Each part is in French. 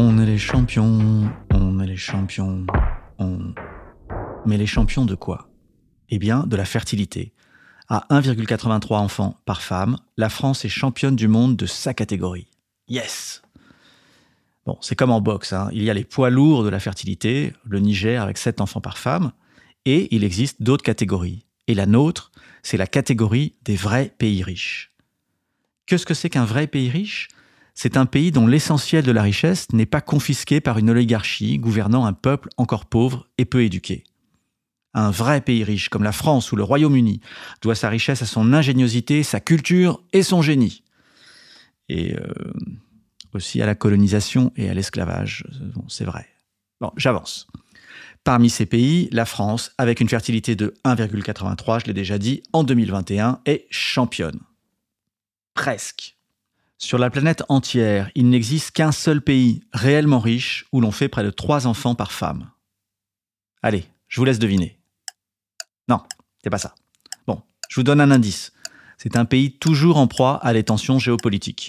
On est les champions, on est les champions, on... Mais les champions de quoi? Eh bien, de la fertilité. À 1,83 enfants par femme, la France est championne du monde de sa catégorie. Yes Bon, c'est comme en boxe, hein. il y a les poids lourds de la fertilité, le Niger avec 7 enfants par femme, et il existe d'autres catégories. Et la nôtre, c'est la catégorie des vrais pays riches. Qu'est-ce que c'est qu'un vrai pays riche? C'est un pays dont l'essentiel de la richesse n'est pas confisqué par une oligarchie gouvernant un peuple encore pauvre et peu éduqué. Un vrai pays riche comme la France ou le Royaume-Uni doit sa richesse à son ingéniosité, sa culture et son génie. Et euh, aussi à la colonisation et à l'esclavage, c'est vrai. Bon, j'avance. Parmi ces pays, la France, avec une fertilité de 1,83, je l'ai déjà dit, en 2021, est championne. Presque. Sur la planète entière, il n'existe qu'un seul pays réellement riche où l'on fait près de 3 enfants par femme. Allez, je vous laisse deviner. Non, c'est pas ça. Bon, je vous donne un indice. C'est un pays toujours en proie à des tensions géopolitiques.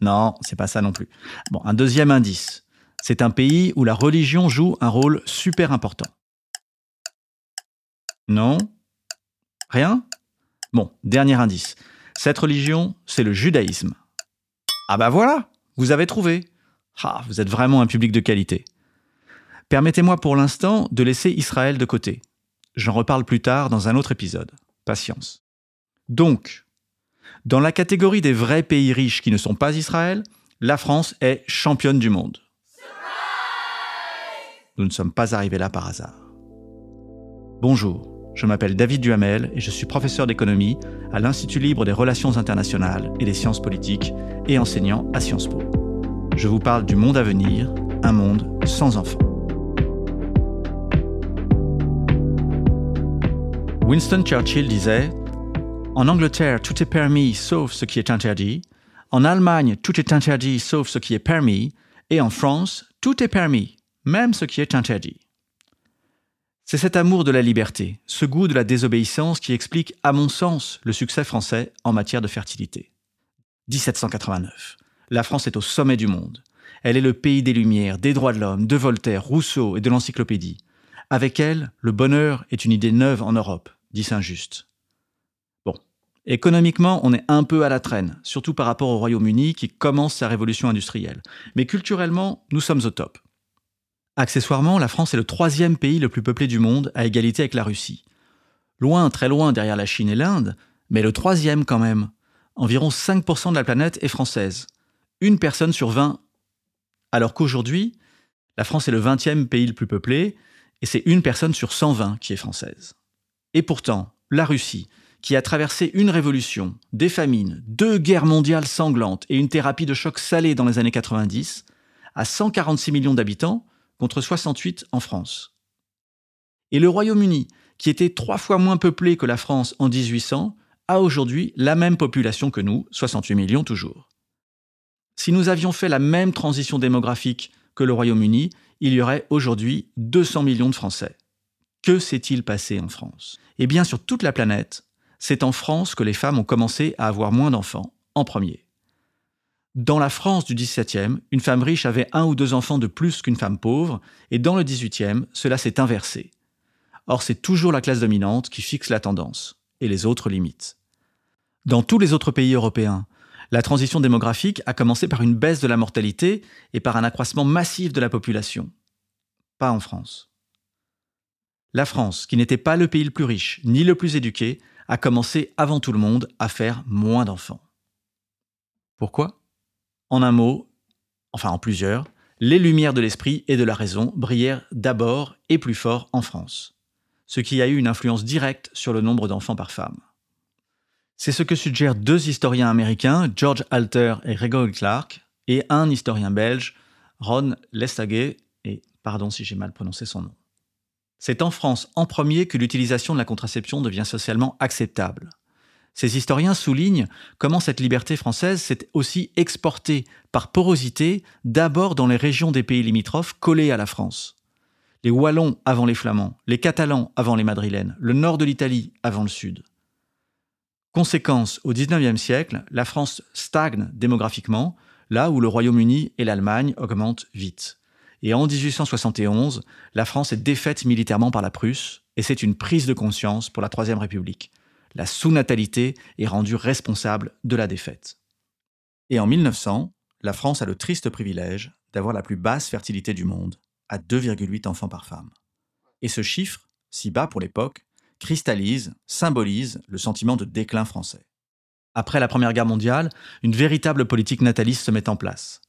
Non, c'est pas ça non plus. Bon, un deuxième indice. C'est un pays où la religion joue un rôle super important. Non Rien Bon, dernier indice. Cette religion, c'est le judaïsme. Ah bah voilà, vous avez trouvé. Ah, vous êtes vraiment un public de qualité. Permettez-moi pour l'instant de laisser Israël de côté. J'en reparle plus tard dans un autre épisode. Patience. Donc, dans la catégorie des vrais pays riches qui ne sont pas Israël, la France est championne du monde. Nous ne sommes pas arrivés là par hasard. Bonjour, je m'appelle David Duhamel et je suis professeur d'économie à l'Institut libre des relations internationales et des sciences politiques et enseignant à Sciences Po. Je vous parle du monde à venir, un monde sans enfants. Winston Churchill disait En Angleterre, tout est permis sauf ce qui est interdit. En Allemagne, tout est interdit sauf ce qui est permis. Et en France, tout est permis même ce qui est interdit. C'est cet amour de la liberté, ce goût de la désobéissance qui explique, à mon sens, le succès français en matière de fertilité. 1789. La France est au sommet du monde. Elle est le pays des Lumières, des droits de l'homme, de Voltaire, Rousseau et de l'encyclopédie. Avec elle, le bonheur est une idée neuve en Europe, dit Saint-Just. Bon, économiquement, on est un peu à la traîne, surtout par rapport au Royaume-Uni qui commence sa révolution industrielle. Mais culturellement, nous sommes au top. Accessoirement, la France est le troisième pays le plus peuplé du monde, à égalité avec la Russie. Loin, très loin derrière la Chine et l'Inde, mais le troisième quand même. Environ 5% de la planète est française. Une personne sur 20. Alors qu'aujourd'hui, la France est le 20e pays le plus peuplé, et c'est une personne sur 120 qui est française. Et pourtant, la Russie, qui a traversé une révolution, des famines, deux guerres mondiales sanglantes et une thérapie de choc salé dans les années 90, a 146 millions d'habitants, contre 68 en France. Et le Royaume-Uni, qui était trois fois moins peuplé que la France en 1800, a aujourd'hui la même population que nous, 68 millions toujours. Si nous avions fait la même transition démographique que le Royaume-Uni, il y aurait aujourd'hui 200 millions de Français. Que s'est-il passé en France? Eh bien, sur toute la planète, c'est en France que les femmes ont commencé à avoir moins d'enfants, en premier. Dans la France du XVIIe, une femme riche avait un ou deux enfants de plus qu'une femme pauvre, et dans le XVIIIe, cela s'est inversé. Or, c'est toujours la classe dominante qui fixe la tendance, et les autres limites. Dans tous les autres pays européens, la transition démographique a commencé par une baisse de la mortalité et par un accroissement massif de la population. Pas en France. La France, qui n'était pas le pays le plus riche ni le plus éduqué, a commencé avant tout le monde à faire moins d'enfants. Pourquoi? En un mot, enfin en plusieurs, les lumières de l'esprit et de la raison brillèrent d'abord et plus fort en France, ce qui a eu une influence directe sur le nombre d'enfants par femme. C'est ce que suggèrent deux historiens américains, George Alter et Gregory Clark, et un historien belge, Ron Lestaguet, et pardon si j'ai mal prononcé son nom. C'est en France en premier que l'utilisation de la contraception devient socialement acceptable. Ces historiens soulignent comment cette liberté française s'est aussi exportée par porosité d'abord dans les régions des pays limitrophes collés à la France. Les Wallons avant les Flamands, les Catalans avant les Madrilènes, le nord de l'Italie avant le sud. Conséquence, au XIXe siècle, la France stagne démographiquement, là où le Royaume-Uni et l'Allemagne augmentent vite. Et en 1871, la France est défaite militairement par la Prusse, et c'est une prise de conscience pour la Troisième République. La sous-natalité est rendue responsable de la défaite. Et en 1900, la France a le triste privilège d'avoir la plus basse fertilité du monde, à 2,8 enfants par femme. Et ce chiffre, si bas pour l'époque, cristallise, symbolise le sentiment de déclin français. Après la Première Guerre mondiale, une véritable politique nataliste se met en place.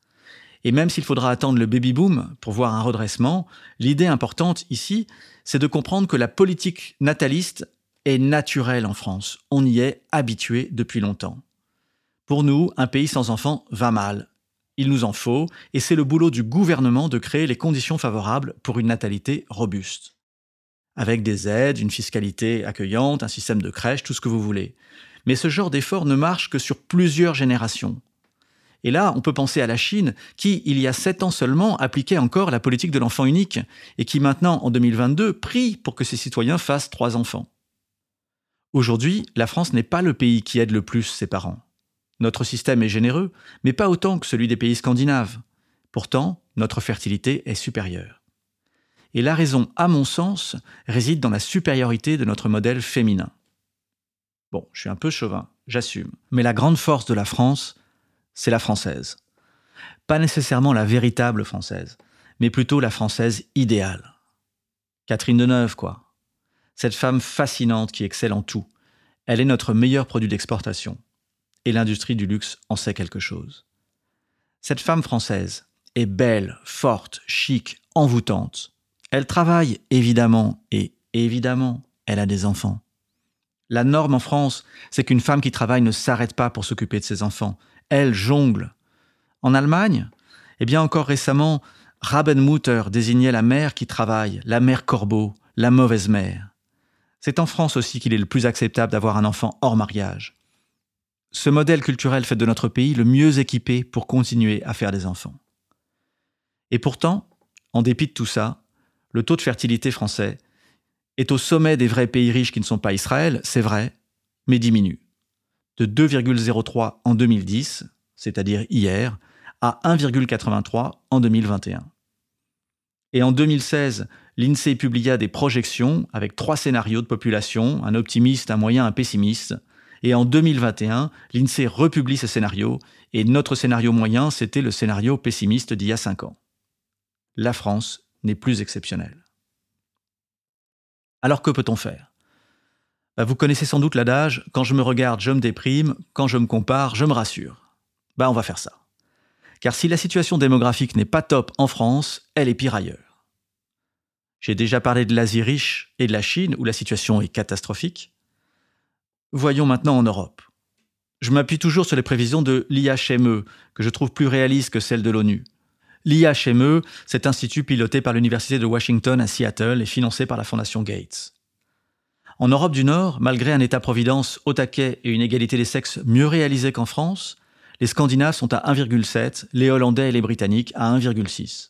Et même s'il faudra attendre le baby-boom pour voir un redressement, l'idée importante ici, c'est de comprendre que la politique nataliste est naturelle en France. On y est habitué depuis longtemps. Pour nous, un pays sans enfants va mal. Il nous en faut, et c'est le boulot du gouvernement de créer les conditions favorables pour une natalité robuste avec des aides, une fiscalité accueillante, un système de crèche, tout ce que vous voulez. Mais ce genre d'effort ne marche que sur plusieurs générations. Et là, on peut penser à la Chine, qui, il y a sept ans seulement, appliquait encore la politique de l'enfant unique, et qui maintenant, en 2022, prie pour que ses citoyens fassent trois enfants. Aujourd'hui, la France n'est pas le pays qui aide le plus ses parents. Notre système est généreux, mais pas autant que celui des pays scandinaves. Pourtant, notre fertilité est supérieure. Et la raison, à mon sens, réside dans la supériorité de notre modèle féminin. Bon, je suis un peu chauvin, j'assume. Mais la grande force de la France, c'est la française. Pas nécessairement la véritable française, mais plutôt la française idéale. Catherine Deneuve, quoi. Cette femme fascinante qui excelle en tout. Elle est notre meilleur produit d'exportation. Et l'industrie du luxe en sait quelque chose. Cette femme française est belle, forte, chic, envoûtante. Elle travaille, évidemment, et évidemment, elle a des enfants. La norme en France, c'est qu'une femme qui travaille ne s'arrête pas pour s'occuper de ses enfants. Elle jongle. En Allemagne, eh bien encore récemment, Rabenmutter désignait la mère qui travaille, la mère corbeau, la mauvaise mère. C'est en France aussi qu'il est le plus acceptable d'avoir un enfant hors mariage. Ce modèle culturel fait de notre pays le mieux équipé pour continuer à faire des enfants. Et pourtant, en dépit de tout ça, le taux de fertilité français est au sommet des vrais pays riches qui ne sont pas Israël, c'est vrai, mais diminue. De 2,03 en 2010, c'est-à-dire hier, à 1,83 en 2021. Et en 2016, l'INSEE publia des projections avec trois scénarios de population, un optimiste, un moyen, un pessimiste. Et en 2021, l'INSEE republie ces scénarios, et notre scénario moyen, c'était le scénario pessimiste d'il y a cinq ans. La France n'est plus exceptionnel. Alors que peut-on faire? Bah, Vous connaissez sans doute l'adage quand je me regarde, je me déprime, quand je me compare, je me rassure. Bah, on va faire ça. Car si la situation démographique n'est pas top en France, elle est pire ailleurs. J'ai déjà parlé de l'Asie riche et de la Chine où la situation est catastrophique. Voyons maintenant en Europe. Je m'appuie toujours sur les prévisions de l'IHME, que je trouve plus réalistes que celles de l'ONU. L'IHME, cet institut piloté par l'Université de Washington à Seattle et financé par la Fondation Gates. En Europe du Nord, malgré un État-providence au taquet et une égalité des sexes mieux réalisée qu'en France, les Scandinaves sont à 1,7, les Hollandais et les Britanniques à 1,6.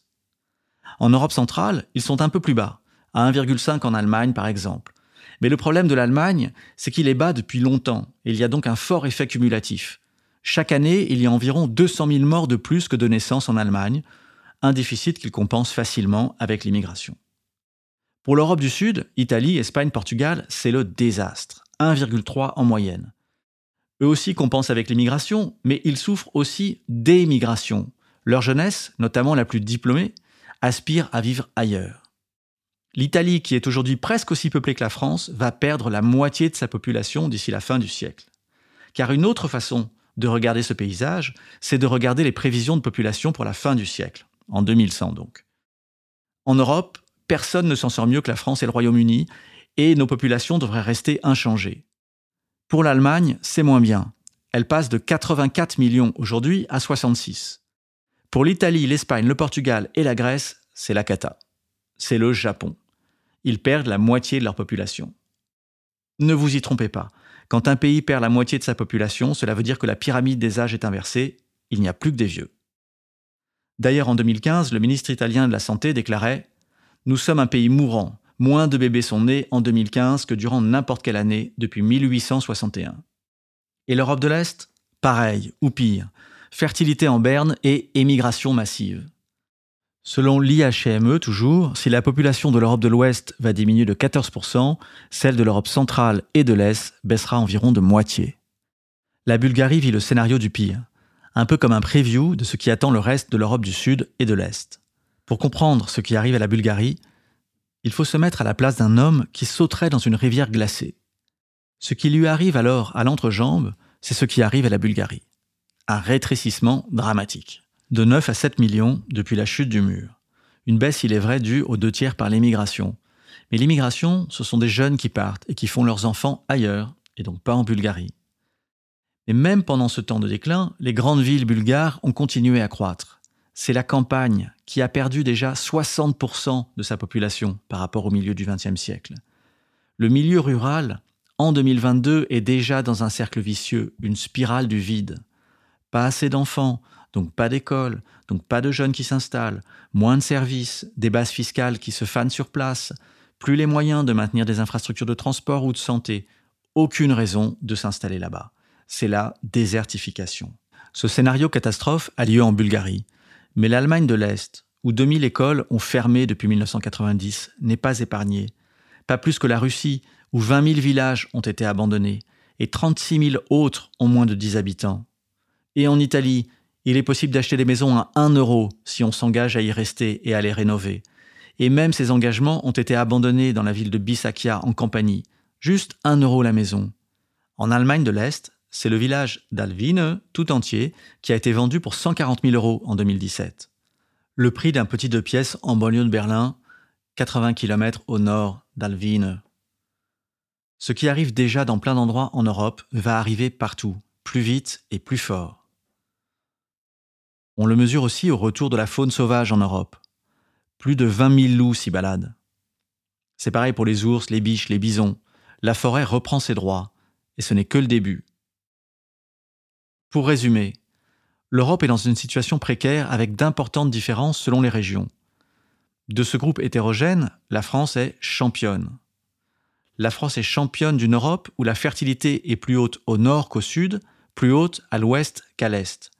En Europe centrale, ils sont un peu plus bas, à 1,5 en Allemagne par exemple. Mais le problème de l'Allemagne, c'est qu'il est bas depuis longtemps, et il y a donc un fort effet cumulatif. Chaque année, il y a environ 200 000 morts de plus que de naissances en Allemagne, un déficit qu'il compense facilement avec l'immigration. Pour l'Europe du Sud, Italie, Espagne, Portugal, c'est le désastre, 1,3 en moyenne. Eux aussi compensent avec l'immigration, mais ils souffrent aussi d'émigration. Leur jeunesse, notamment la plus diplômée, aspire à vivre ailleurs. L'Italie, qui est aujourd'hui presque aussi peuplée que la France, va perdre la moitié de sa population d'ici la fin du siècle. Car une autre façon de regarder ce paysage, c'est de regarder les prévisions de population pour la fin du siècle en 2100 donc. En Europe, personne ne s'en sort mieux que la France et le Royaume-Uni, et nos populations devraient rester inchangées. Pour l'Allemagne, c'est moins bien. Elle passe de 84 millions aujourd'hui à 66. Pour l'Italie, l'Espagne, le Portugal et la Grèce, c'est la cata. C'est le Japon. Ils perdent la moitié de leur population. Ne vous y trompez pas. Quand un pays perd la moitié de sa population, cela veut dire que la pyramide des âges est inversée, il n'y a plus que des vieux. D'ailleurs, en 2015, le ministre italien de la Santé déclarait Nous sommes un pays mourant. Moins de bébés sont nés en 2015 que durant n'importe quelle année depuis 1861. Et l'Europe de l'Est? Pareil, ou pire. Fertilité en berne et émigration massive. Selon l'IHME, toujours, si la population de l'Europe de l'Ouest va diminuer de 14%, celle de l'Europe centrale et de l'Est baissera environ de moitié. La Bulgarie vit le scénario du pire, un peu comme un preview de ce qui attend le reste de l'Europe du Sud et de l'Est. Pour comprendre ce qui arrive à la Bulgarie, il faut se mettre à la place d'un homme qui sauterait dans une rivière glacée. Ce qui lui arrive alors à l'entrejambe, c'est ce qui arrive à la Bulgarie. Un rétrécissement dramatique de 9 à 7 millions depuis la chute du mur. Une baisse, il est vrai, due aux deux tiers par l'immigration. Mais l'immigration, ce sont des jeunes qui partent et qui font leurs enfants ailleurs, et donc pas en Bulgarie. Et même pendant ce temps de déclin, les grandes villes bulgares ont continué à croître. C'est la campagne qui a perdu déjà 60% de sa population par rapport au milieu du XXe siècle. Le milieu rural, en 2022, est déjà dans un cercle vicieux, une spirale du vide. Pas assez d'enfants, donc pas d'école, donc pas de jeunes qui s'installent, moins de services, des bases fiscales qui se fanent sur place, plus les moyens de maintenir des infrastructures de transport ou de santé, aucune raison de s'installer là-bas. C'est la désertification. Ce scénario catastrophe a lieu en Bulgarie, mais l'Allemagne de l'Est, où 2000 écoles ont fermé depuis 1990, n'est pas épargnée. Pas plus que la Russie, où 20 000 villages ont été abandonnés, et 36 000 autres ont moins de 10 habitants. Et en Italie, il est possible d'acheter des maisons à 1 euro si on s'engage à y rester et à les rénover. Et même ces engagements ont été abandonnés dans la ville de Bissakia en Campanie. Juste 1 euro la maison. En Allemagne de l'Est, c'est le village d'Alvine tout entier qui a été vendu pour 140 000 euros en 2017. Le prix d'un petit deux pièces en banlieue de Berlin, 80 km au nord d'Alvine. Ce qui arrive déjà dans plein d'endroits en Europe va arriver partout, plus vite et plus fort. On le mesure aussi au retour de la faune sauvage en Europe. Plus de 20 000 loups s'y baladent. C'est pareil pour les ours, les biches, les bisons. La forêt reprend ses droits, et ce n'est que le début. Pour résumer, l'Europe est dans une situation précaire avec d'importantes différences selon les régions. De ce groupe hétérogène, la France est championne. La France est championne d'une Europe où la fertilité est plus haute au nord qu'au sud, plus haute à l'ouest qu'à l'est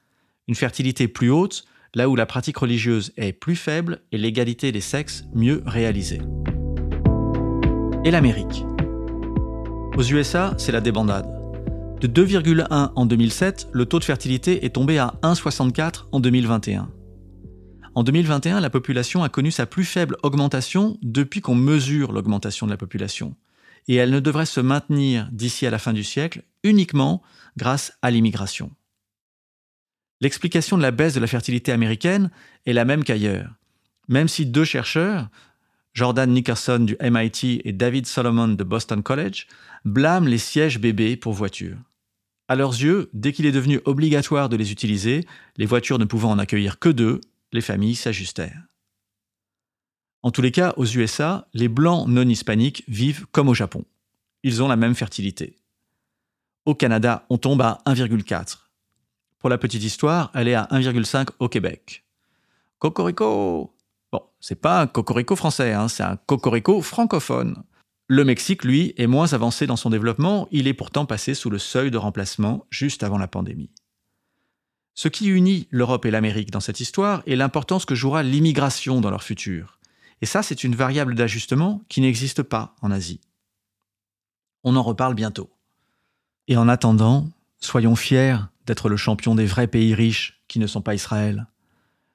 une fertilité plus haute, là où la pratique religieuse est plus faible et l'égalité des sexes mieux réalisée. Et l'Amérique Aux USA, c'est la débandade. De 2,1 en 2007, le taux de fertilité est tombé à 1,64 en 2021. En 2021, la population a connu sa plus faible augmentation depuis qu'on mesure l'augmentation de la population. Et elle ne devrait se maintenir d'ici à la fin du siècle uniquement grâce à l'immigration. L'explication de la baisse de la fertilité américaine est la même qu'ailleurs. Même si deux chercheurs, Jordan Nickerson du MIT et David Solomon de Boston College, blâment les sièges bébés pour voitures. À leurs yeux, dès qu'il est devenu obligatoire de les utiliser, les voitures ne pouvant en accueillir que deux, les familles s'ajustèrent. En tous les cas, aux USA, les blancs non hispaniques vivent comme au Japon. Ils ont la même fertilité. Au Canada, on tombe à 1,4. Pour la petite histoire, elle est à 1,5 au Québec. Cocorico Bon, c'est pas un cocorico français, hein, c'est un cocorico francophone. Le Mexique, lui, est moins avancé dans son développement, il est pourtant passé sous le seuil de remplacement juste avant la pandémie. Ce qui unit l'Europe et l'Amérique dans cette histoire est l'importance que jouera l'immigration dans leur futur. Et ça, c'est une variable d'ajustement qui n'existe pas en Asie. On en reparle bientôt. Et en attendant, soyons fiers d'être le champion des vrais pays riches qui ne sont pas Israël.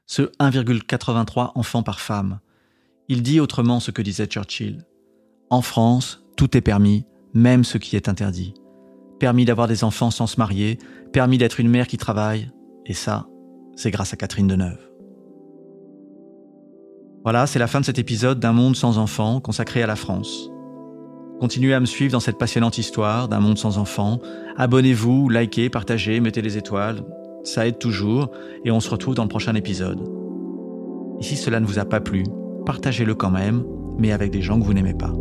Ce 1,83 enfants par femme. Il dit autrement ce que disait Churchill. En France, tout est permis, même ce qui est interdit. Permis d'avoir des enfants sans se marier, permis d'être une mère qui travaille, et ça, c'est grâce à Catherine Deneuve. Voilà, c'est la fin de cet épisode d'un monde sans enfants consacré à la France. Continuez à me suivre dans cette passionnante histoire d'un monde sans enfants. Abonnez-vous, likez, partagez, mettez des étoiles. Ça aide toujours et on se retrouve dans le prochain épisode. Et si cela ne vous a pas plu, partagez-le quand même, mais avec des gens que vous n'aimez pas.